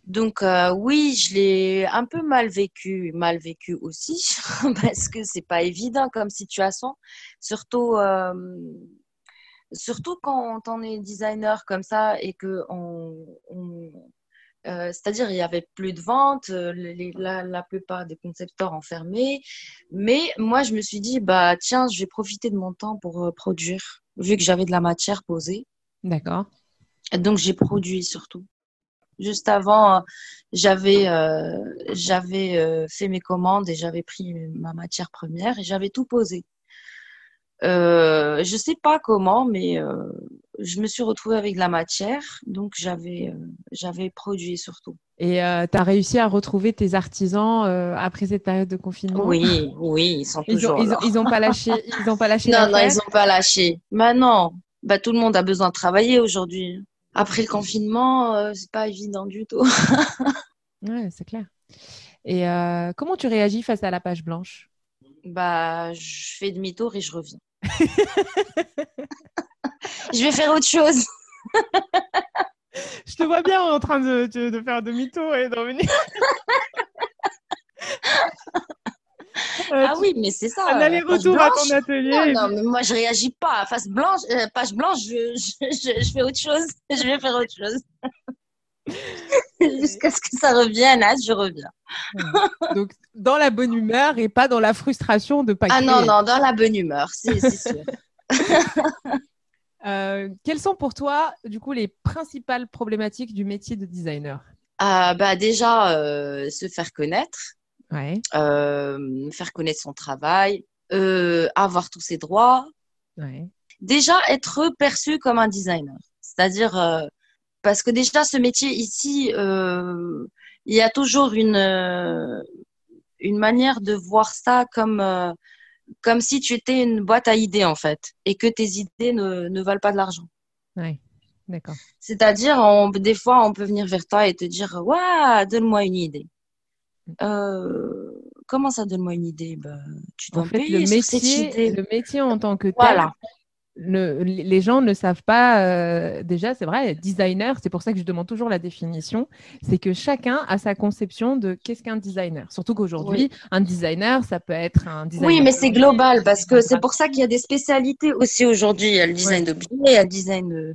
Donc euh, oui, je l'ai un peu mal vécu, mal vécu aussi, parce que c'est pas évident comme situation, surtout euh, surtout quand on est designer comme ça et que on, euh, c'est-à-dire il y avait plus de ventes, la, la, plupart des concepteurs enfermés, mais moi je me suis dit bah tiens, je vais profiter de mon temps pour produire, vu que j'avais de la matière posée. D'accord. Donc j'ai produit surtout. Juste avant, j'avais euh, j'avais euh, fait mes commandes et j'avais pris ma matière première et j'avais tout posé. Euh, je sais pas comment, mais euh, je me suis retrouvée avec de la matière, donc j'avais j'avais produit surtout. Et tu as réussi à retrouver tes artisans après cette période de confinement? Oui, oui, ils sont toujours ils ont, Ils, ont, pas lâché, ils ont pas lâché. non, non, ils ont pas lâché. Maintenant, bah tout le monde a besoin de travailler aujourd'hui après le confinement, euh, c'est pas évident du tout. ouais, c'est clair. Et euh, comment tu réagis face à la page blanche? Bah, je fais demi-tour et je reviens. je vais faire autre chose. je te vois bien en train de, de faire demi-tour et de revenir. Euh, ah oui, mais c'est ça. Un aller-retour à ton atelier. Non, mais moi, je réagis pas. Face blanche, euh, page blanche, je, je, je, fais autre chose. Je vais faire autre chose. Jusqu'à ce que ça revienne, là, je reviens. Donc, dans la bonne humeur et pas dans la frustration de pas Ah non, non, dans la bonne humeur, c'est sûr. euh, quelles sont pour toi, du coup, les principales problématiques du métier de designer? Ah, bah, Déjà, euh, se faire connaître ouais. euh, faire connaître son travail, euh, avoir tous ses droits. Ouais. Déjà être perçu comme un designer, c'est-à-dire euh, parce que déjà ce métier ici, il y a toujours une une manière de voir ça comme comme si tu étais une boîte à idées en fait et que tes idées ne, ne valent pas de l'argent. Ouais. D'accord. C'est-à-dire, des fois, on peut venir vers toi et te dire, ouais, donne-moi une idée. Euh, comment ça donne-moi une idée? Bah, Tu dois en fait, le métier, le métier en tant que tel, voilà. le, les gens ne savent pas. Euh, déjà, c'est vrai, designer, c'est pour ça que je demande toujours la définition. C'est que chacun a sa conception de qu'est-ce qu'un designer. Surtout qu'aujourd'hui, oui. un designer, ça peut être un designer. Oui, mais c'est global parce que c'est pour ça qu'il y a des spécialités aussi aujourd'hui. Il y a le design d'objets, il y a le design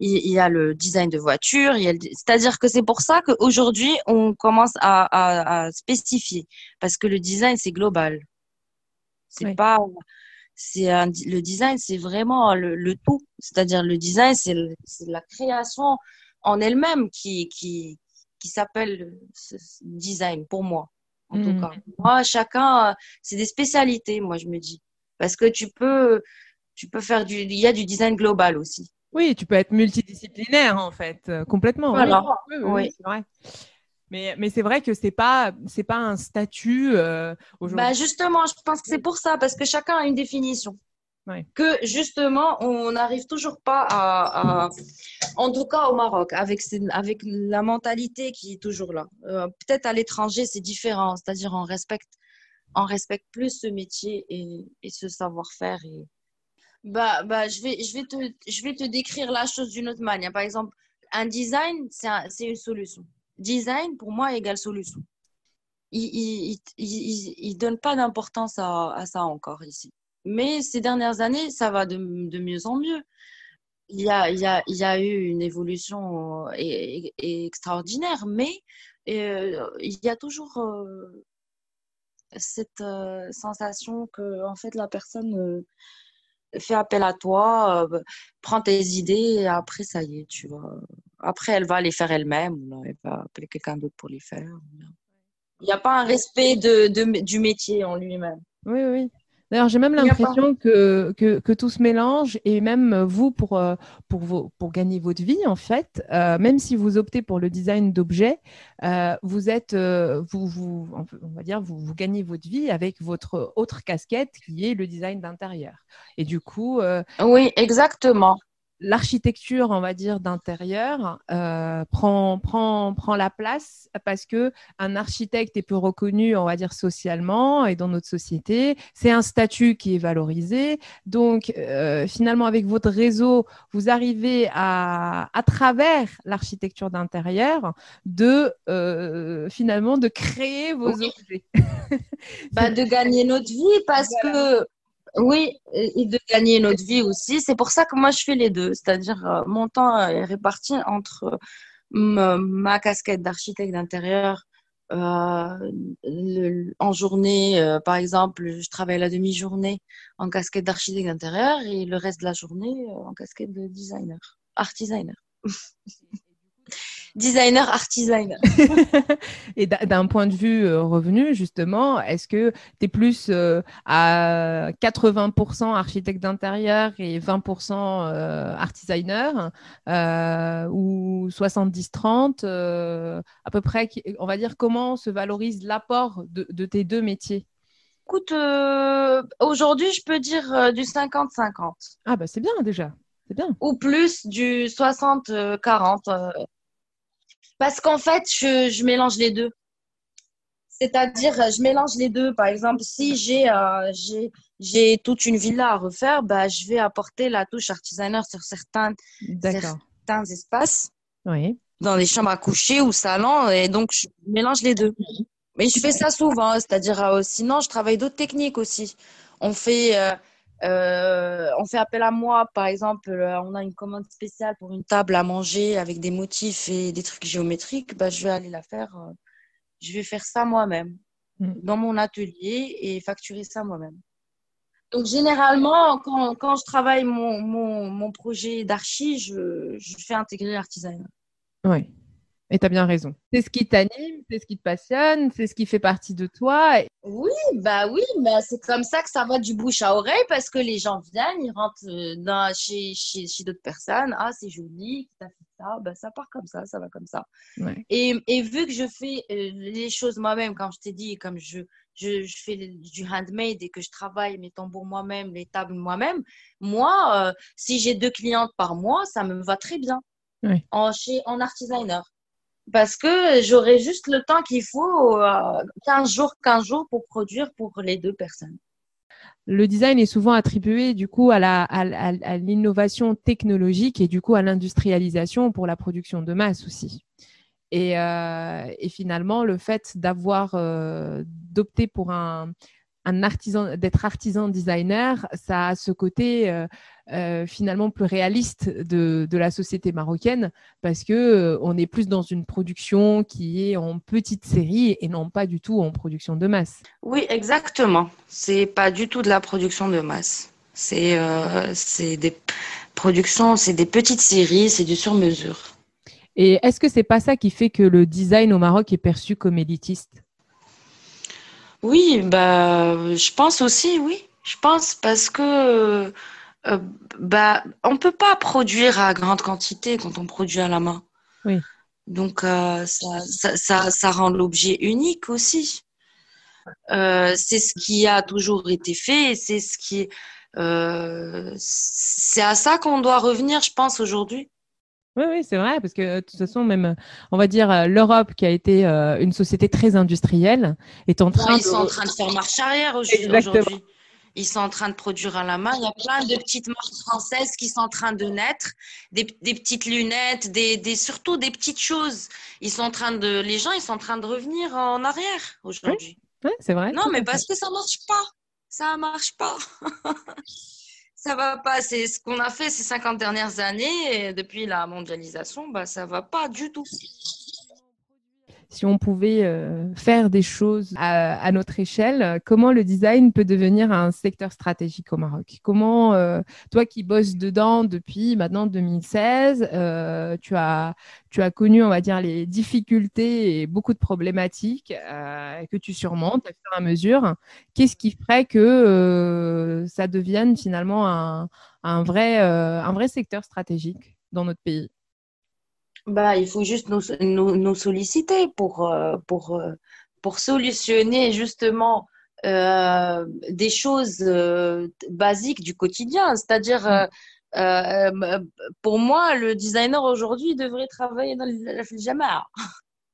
il y a le design de voiture, c'est-à-dire que c'est pour ça qu'aujourd'hui, on commence à, à, à, spécifier, parce que le design, c'est global. C'est oui. pas, c'est un, le design, c'est vraiment le, le tout. C'est-à-dire le design, c'est la création en elle-même qui, qui, qui s'appelle design pour moi, en mmh. tout cas. Moi, chacun, c'est des spécialités, moi, je me dis. Parce que tu peux, tu peux faire du, il y a du design global aussi. Oui, tu peux être multidisciplinaire en fait, euh, complètement. Voilà. Oui, oui, oui. c'est vrai. Mais, mais c'est vrai que c'est pas c'est pas un statut euh, aujourd'hui. Bah justement, je pense que c'est pour ça parce que chacun a une définition. Ouais. Que justement, on n'arrive toujours pas à, à, en tout cas au Maroc, avec avec la mentalité qui est toujours là. Euh, Peut-être à l'étranger, c'est différent, c'est-à-dire on respecte on respecte plus ce métier et, et ce savoir-faire et bah, bah, je vais, je vais te, je vais te décrire la chose d'une autre manière. Par exemple, un design, c'est un, une solution. Design, pour moi, égale solution. Il, il donne pas d'importance à, ça encore ici. Mais ces dernières années, ça va de, mieux en mieux. Il y a, il y a, il y a eu une évolution extraordinaire, mais euh, il y a toujours euh, cette euh, sensation que, en fait, la personne fais appel à toi, euh, prends tes idées et après, ça y est, tu vas Après, elle va les faire elle-même, elle va appeler quelqu'un d'autre pour les faire. Il n'y a pas un respect du métier en lui-même. Oui, oui. D'ailleurs, j'ai même l'impression que, que, que, tout se mélange et même vous, pour, euh, pour, vos, pour gagner votre vie, en fait, euh, même si vous optez pour le design d'objets, euh, vous êtes, vous, vous, on va dire, vous, vous gagnez votre vie avec votre autre casquette qui est le design d'intérieur. Et du coup. oui, exactement l'architecture, on va dire, d'intérieur euh, prend, prend, prend la place parce que un architecte est peu reconnu, on va dire, socialement et dans notre société. C'est un statut qui est valorisé. Donc, euh, finalement, avec votre réseau, vous arrivez à, à travers l'architecture d'intérieur, de euh, finalement de créer vos objets. bah, de gagner notre vie parce que oui, et de gagner notre vie aussi. C'est pour ça que moi, je fais les deux. C'est-à-dire, euh, mon temps est réparti entre euh, ma casquette d'architecte d'intérieur. Euh, en journée, par exemple, je travaille la demi-journée en casquette d'architecte d'intérieur et le reste de la journée en casquette de designer, art designer. designer, art designer. et d'un point de vue euh, revenu, justement, est-ce que tu es plus euh, à 80% architecte d'intérieur et 20% euh, art designer ou 70-30 à peu près On va dire comment se valorise l'apport de, tes deux métiers? Écoute, aujourd'hui, je peux dire du 50-50. Ah bah c'est bien déjà. C'est bien. Ou plus du 60-40. Parce qu'en fait, je, je, mélange les deux. C'est-à-dire, je mélange les deux. Par exemple, si j'ai euh, j'ai toute une villa à refaire, bah, je vais apporter la touche artisanale sur certains, certains espaces. Oui. Dans les chambres à coucher ou salons. Et donc, je mélange les deux. Mais je fais ça souvent. C'est-à-dire, euh, sinon, je travaille d'autres techniques aussi. On fait. Euh, euh, on fait appel à moi, par exemple, euh, on a une commande spéciale pour une table à manger avec des motifs et des trucs géométriques, bah, je vais aller la faire. Euh, je vais faire ça moi-même mm. dans mon atelier et facturer ça moi-même. Donc, généralement, quand, je travaille mon, projet d'archi, je, je, fais intégrer l'artisanat. Oui. Et tu as bien raison. C'est ce qui t'anime, c'est ce qui te passionne, c'est ce qui fait partie de toi. Oui, bah oui, mais c'est comme ça que ça va du bouche à oreille parce que les gens viennent, ils rentrent euh, dans, chez, chez, chez d'autres personnes. Ah, c'est joli, tu as fait ça? Bah, ça part comme ça, ça va comme ça. Et, et, vu que je fais euh, les choses moi-même, comme je t'ai dit, comme je, je, je, fais du handmade et que je travaille mes tambours moi-même, les tables moi-même, moi, euh, si j'ai deux clientes par mois, ça me va très bien. En, chez, en art designer parce que j'aurai juste le temps qu'il faut, 15 euh, jours, 15 jours pour produire pour les deux personnes. Le design est souvent attribué du coup à, l'innovation technologique et du coup à l'industrialisation pour la production de masse aussi. Et, euh, finalement, le fait d'avoir euh, d'opter pour un, un artisan, d'être artisan designer, ça a ce côté euh, euh, finalement plus réaliste de, de, la société marocaine parce que euh, on est plus dans une production qui est en petite série et non pas du tout en production de masse. Oui, exactement. C'est pas du tout de la production de masse. C'est c'est des productions, c'est des petites séries, c'est du sur mesure. Et est-ce que c'est pas ça qui fait que le design au Maroc est perçu comme élitiste? Oui, bah, je pense aussi, oui. Je pense parce que euh, bah, on peut pas produire à grande quantité quand on produit à la main. Oui. Donc euh, ça, ça, ça, rend l'objet unique aussi. Euh, c'est ce qui a toujours été fait, c'est ce qui, c'est à ça qu'on doit revenir, je pense aujourd'hui. Oui, oui, c'est vrai, parce que de toute façon, même, on va dire, euh, l'Europe, qui a été euh, une société très industrielle, est en train Ils sont en train de faire marche arrière aujourd'hui. Ils sont en train de produire à la main. Il y a plein de petites marques françaises qui sont en train de naître, des, des petites lunettes, des, des, surtout des petites choses. Ils sont en train de, les gens, ils sont en train de revenir en arrière aujourd'hui. Oui, c'est vrai. Non, mais parce que ça marche pas. Ça marche pas. ça va pas. C'est ce qu'on a fait ces 50 dernières années, et depuis la mondialisation, bah, ça va pas du tout. Si on pouvait euh, faire des choses à, notre échelle, comment le design peut devenir un secteur stratégique au Maroc? Comment, euh, toi qui bosses dedans depuis maintenant 2016, euh, tu, as, tu as connu, on va dire, les difficultés et beaucoup de problématiques que tu surmontes à fur et à mesure. Qu'est-ce qui ferait que ça devienne finalement un, un, vrai, un vrai secteur stratégique dans notre pays? Bah, il faut juste nous, nous, solliciter pour, euh, pour, euh, pour solutionner justement euh, des choses basiques du quotidien. C'est-à-dire, mm. pour moi, le designer aujourd'hui devrait travailler dans le Jama'a.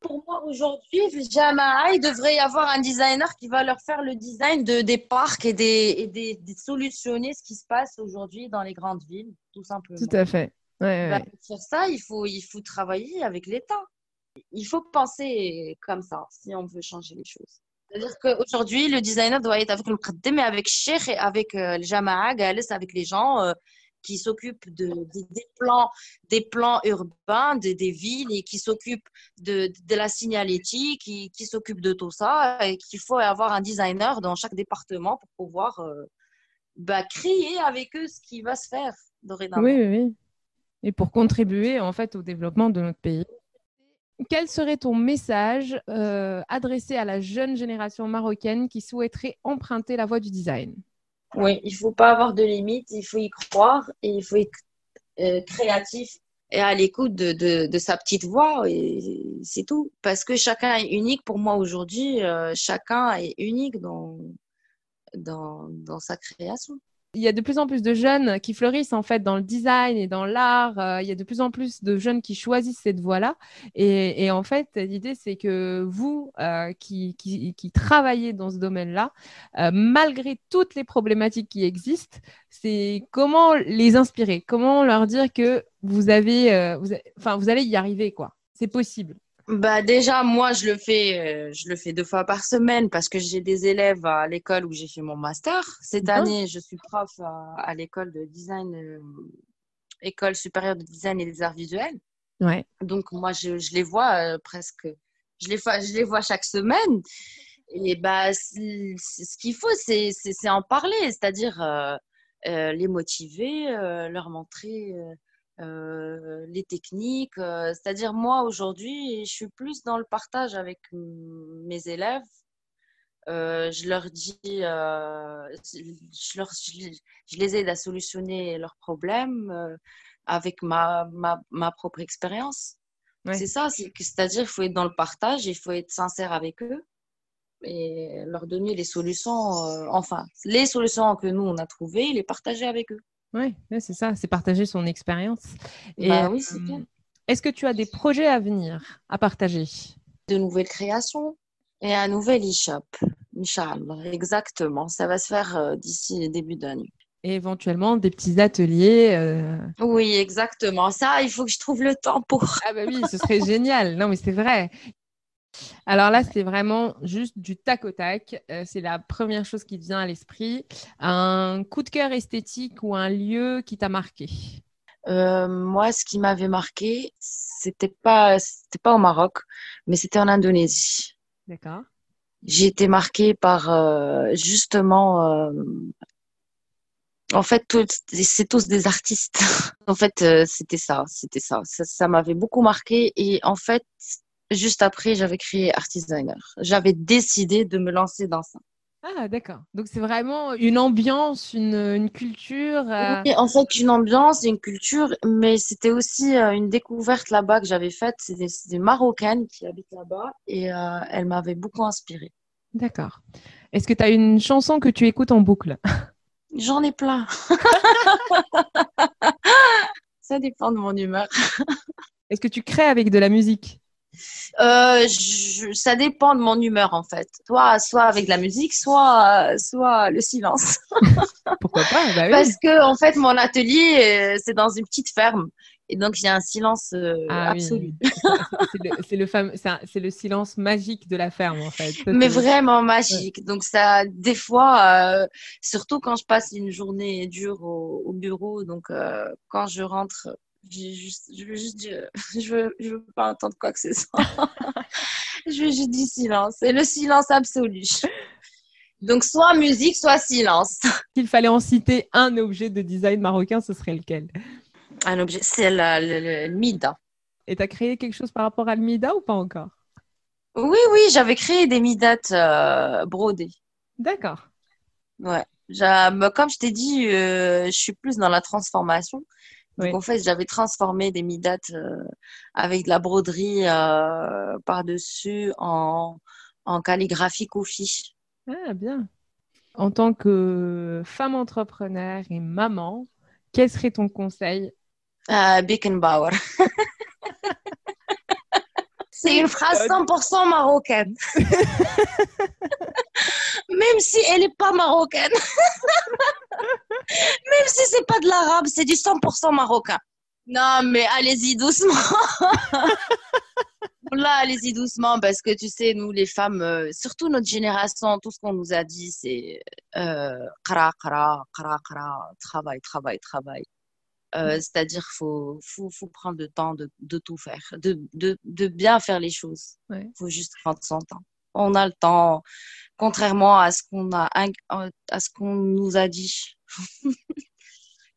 Pour moi, aujourd'hui, Jama'a, il devrait y avoir un designer qui va leur faire le design de, des parcs et, des, et des, solutionner ce qui se passe aujourd'hui dans les grandes villes, tout simplement. Tout à fait. Bah, sur ça, il faut, il faut travailler avec l'État. Il faut penser comme ça si on veut changer les choses. C'est-à-dire qu'aujourd'hui, le designer doit être avec le Qaddim et avec Cheikh et avec euh, le Jama'a, avec les gens euh, qui s'occupent de, des plans, des plans urbains, des villes et qui s'occupent de, de, la signalétique, qui, qui s'occupent de tout ça et qu'il faut avoir un designer dans chaque département pour pouvoir euh, bah, créer avec eux ce qui va se faire dorénavant. Oui, oui, oui et pour contribuer en fait au développement de notre pays. Quel serait ton message euh, adressé à la jeune génération marocaine qui souhaiterait emprunter la voie du design? Oui, il ne faut pas avoir de limites, il faut y croire et il faut être euh, créatif et à l'écoute de, sa petite voix et c'est tout. Parce que chacun est unique. Pour moi aujourd'hui, euh, chacun est unique dans, dans, dans sa création il y a de plus en plus de jeunes qui fleurissent en fait dans le design et dans l'art. Euh, il y a de plus en plus de jeunes qui choisissent cette voie-là. Et, en fait, l'idée, c'est que vous euh, qui, travaillez dans ce domaine-là, euh, malgré toutes les problématiques qui existent, c'est comment les inspirer, comment leur dire que vous avez, vous, vous allez y arriver, quoi? C'est possible. Bah déjà moi je le fais euh, je le fais deux fois par semaine parce que j'ai des élèves à l'école où j'ai fait mon master. Cette année, je suis prof à, l'école de design euh, école supérieure de design et des arts visuels. Ouais. Donc moi je, je les vois euh, presque je les vois je les vois chaque semaine et bah ce qu'il faut c'est c'est en parler, c'est-à-dire les motiver, leur montrer euh, les techniques. Euh, c'est-à-dire, moi, aujourd'hui, je suis plus dans le partage avec mes élèves. Euh, je leur dis, je, leur, je, les aide à solutionner leurs problèmes avec ma, ma, ma, propre expérience. C'est ça, c'est-à-dire il faut être dans le partage, il faut être sincère avec eux et leur donner les solutions, enfin, les solutions que nous, on a trouvées, les partager avec eux. Oui, c'est ça, c'est partager son expérience. Bah oui, c'est euh, Est-ce que tu as des projets à venir à partager? De nouvelles créations et un nouvel e-shop. Inch'Allah, exactement. Ça va se faire euh, d'ici début d'année. Et éventuellement des petits ateliers. Euh, oui, exactement. Ça, il faut que je trouve le temps pour. ah bah oui, ce serait génial. Non, mais c'est vrai. Alors là, c'est vraiment juste du tac au tac. Euh, c'est la première chose qui vient à l'esprit. Un coup de cœur esthétique ou un lieu qui t'a marqué? Euh, Moi, ce qui m'avait marqué, c'était pas, c'était pas au Maroc, mais c'était en Indonésie. D'accord. J'ai été marquée par euh, justement. en fait, c'est tous des artistes. en fait, c'était ça, c'était ça. Ça, ça m'avait beaucoup marqué. Et en fait, juste après, j'avais créé Artisaner. J'avais décidé de me lancer dans ça. Ah, d'accord. Donc, c'est vraiment une ambiance, une, culture. Euh, oui, en fait, une ambiance, une culture, mais c'était aussi euh, une découverte là-bas que j'avais faite. C'est des, Marocaines qui habitent là-bas et euh, elle m'avait beaucoup inspirée. D'accord. Est-ce que tu as une chanson que tu écoutes en boucle? J'en ai plein. Ça dépend de mon humeur. Est-ce que tu crées avec de la musique? Euh, ça dépend de mon humeur en fait. Soit, soit avec la musique, soit, soit le silence. Pourquoi pas bah Parce que en fait, mon atelier, euh, c'est dans une petite ferme. Et donc, il y a un silence euh, ah absolu. c'est le, c'est le silence magique de la ferme, en fait. Mais vraiment magique. Donc, ça, des fois, surtout quand je passe une journée dure au, bureau, donc quand je rentre Juste, je veux juste dire, je veux, je veux pas entendre quoi que ce soit. je veux juste dire silence. C'est le silence absolu. Donc, soit musique, soit silence. S'il fallait en citer un objet de design marocain, ce serait lequel? Un objet, c'est le, le, Mida. Et tu as créé quelque chose par rapport à le Mida ou pas encore? Oui, oui, j'avais créé des Midates euh, brodées. D'accord. Ouais. Comme je t'ai dit, euh, je suis plus dans la transformation. Donc, en fait, j'avais transformé des midates euh, avec de la broderie euh, par-dessus en, en calligraphie koufi. Ah, bien. En tant que femme entrepreneur et maman, quel serait ton conseil? Euh, Beckenbauer. C'est une phrase 100% marocaine. Même si elle n'est pas marocaine. Même si c'est pas de l'arabe, c'est du 100% marocain. Non, mais allez-y doucement. Là, allez-y doucement parce que tu sais, nous les femmes, euh, surtout notre génération, tout ce qu'on nous a dit, c'est euh, kara, kara, kara, kara, travail, travail, travail. Euh. C'est-à-dire qu'il faut, faut, faut, prendre le temps de, de tout faire, de, de, de, bien faire les choses. Il faut juste prendre son temps. On a le temps, contrairement à ce qu'on a, à ce qu'on nous a dit.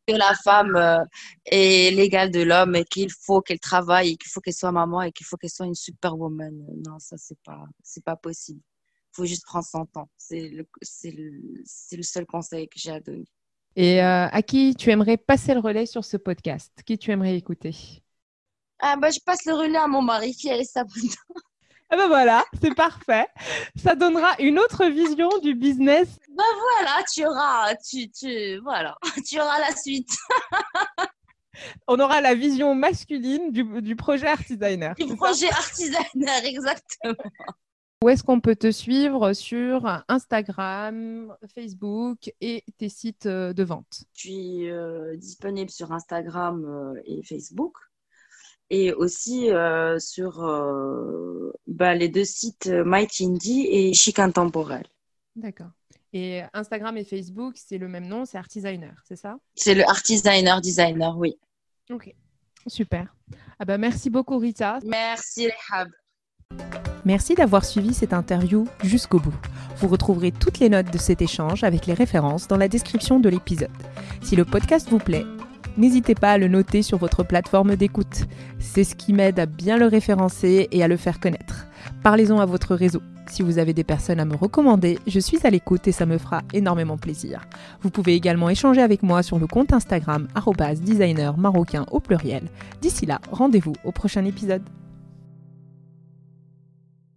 que la femme euh, est l'égale de l'homme et qu'il faut qu'elle travaille qu'il faut qu'elle soit maman et qu'il faut qu'elle soit une superwoman. Non, ça, c'est pas, c'est pas possible. Il faut juste prendre son temps. C'est le, c'est le, c'est le seul conseil que j'ai à donner. Et euh, à qui tu aimerais passer le relais sur ce podcast? Qui tu aimerais écouter? Ah bah, Je passe le relais à mon mari qui est s'abonne. Ah ben voilà, c'est parfait. Ça donnera une autre vision du business. Ben voilà, tu auras, tu, tu, voilà, tu auras la suite. On aura la vision masculine du, du projet Art Designer. Du projet Art Designer, exactement. Où est-ce qu'on peut te suivre sur Instagram, Facebook et tes sites euh, de vente? Je suis euh, disponible sur Instagram euh, et Facebook et aussi euh, sur euh, bah, les deux sites Indie et Chic Intemporel. D'accord. Et Instagram et Facebook, c'est le même nom, c'est Artisigner, c'est ça? C'est le Artisigner Designer, oui. Ok, super. Ah bah, merci beaucoup Rita. Merci Rehab. Merci d'avoir suivi cette interview jusqu'au bout. Vous retrouverez toutes les notes de cet échange avec les références dans la description de l'épisode. Si le podcast vous plaît, n'hésitez pas à le noter sur votre plateforme d'écoute. C'est ce qui m'aide à bien le référencer et à le faire connaître. Parlez-en à votre réseau. Si vous avez des personnes à me recommander, je suis à l'écoute et ça me fera énormément plaisir. Vous pouvez également échanger avec moi sur le compte Instagram designer marocain au pluriel. D'ici là, rendez-vous au prochain épisode.